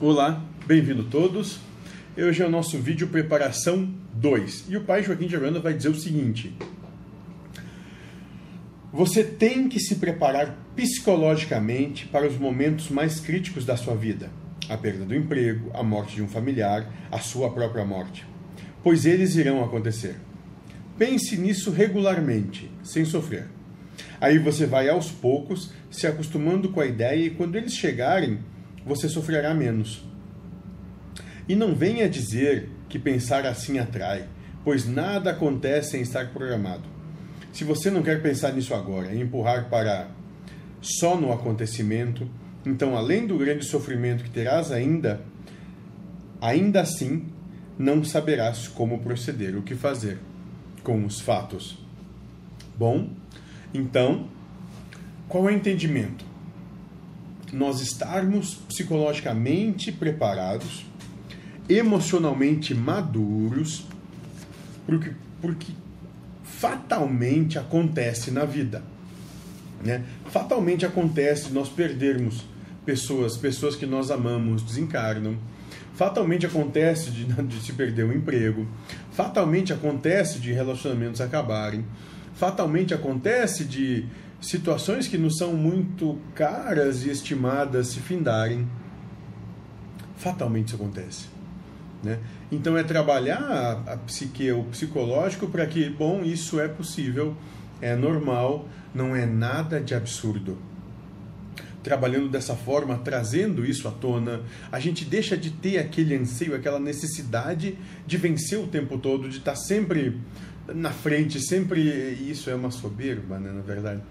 Olá, bem-vindo todos. Hoje é o nosso vídeo preparação 2 e o pai Joaquim de Aranda vai dizer o seguinte: Você tem que se preparar psicologicamente para os momentos mais críticos da sua vida, a perda do emprego, a morte de um familiar, a sua própria morte, pois eles irão acontecer. Pense nisso regularmente, sem sofrer. Aí você vai aos poucos se acostumando com a ideia e quando eles chegarem, você sofrerá menos. E não venha dizer que pensar assim atrai, pois nada acontece sem estar programado. Se você não quer pensar nisso agora e empurrar para só no acontecimento, então além do grande sofrimento que terás ainda, ainda assim não saberás como proceder, o que fazer com os fatos. Bom, então, qual é o entendimento? Nós estarmos psicologicamente preparados, emocionalmente maduros, porque, porque fatalmente acontece na vida. Né? Fatalmente acontece nós perdermos pessoas, pessoas que nós amamos desencarnam. Fatalmente acontece de, de se perder o emprego. Fatalmente acontece de relacionamentos acabarem. Fatalmente acontece de situações que nos são muito caras e estimadas se findarem, fatalmente isso acontece. Né? Então é trabalhar a, a psique, o psicológico para que, bom, isso é possível, é normal, não é nada de absurdo. Trabalhando dessa forma, trazendo isso à tona, a gente deixa de ter aquele anseio, aquela necessidade de vencer o tempo todo, de estar sempre na frente, sempre. Isso é uma soberba, né, na verdade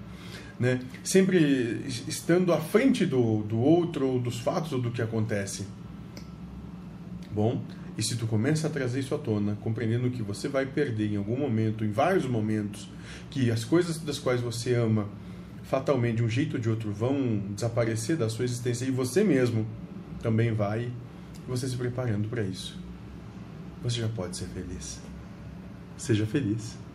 né? sempre estando à frente do, do outro, ou dos fatos, ou do que acontece. Bom, e se tu começa a trazer isso à tona, compreendendo que você vai perder em algum momento, em vários momentos, que as coisas das quais você ama, fatalmente, de um jeito ou de outro, vão desaparecer da sua existência e você mesmo também vai, você se preparando para isso. Você já pode ser feliz. Seja feliz.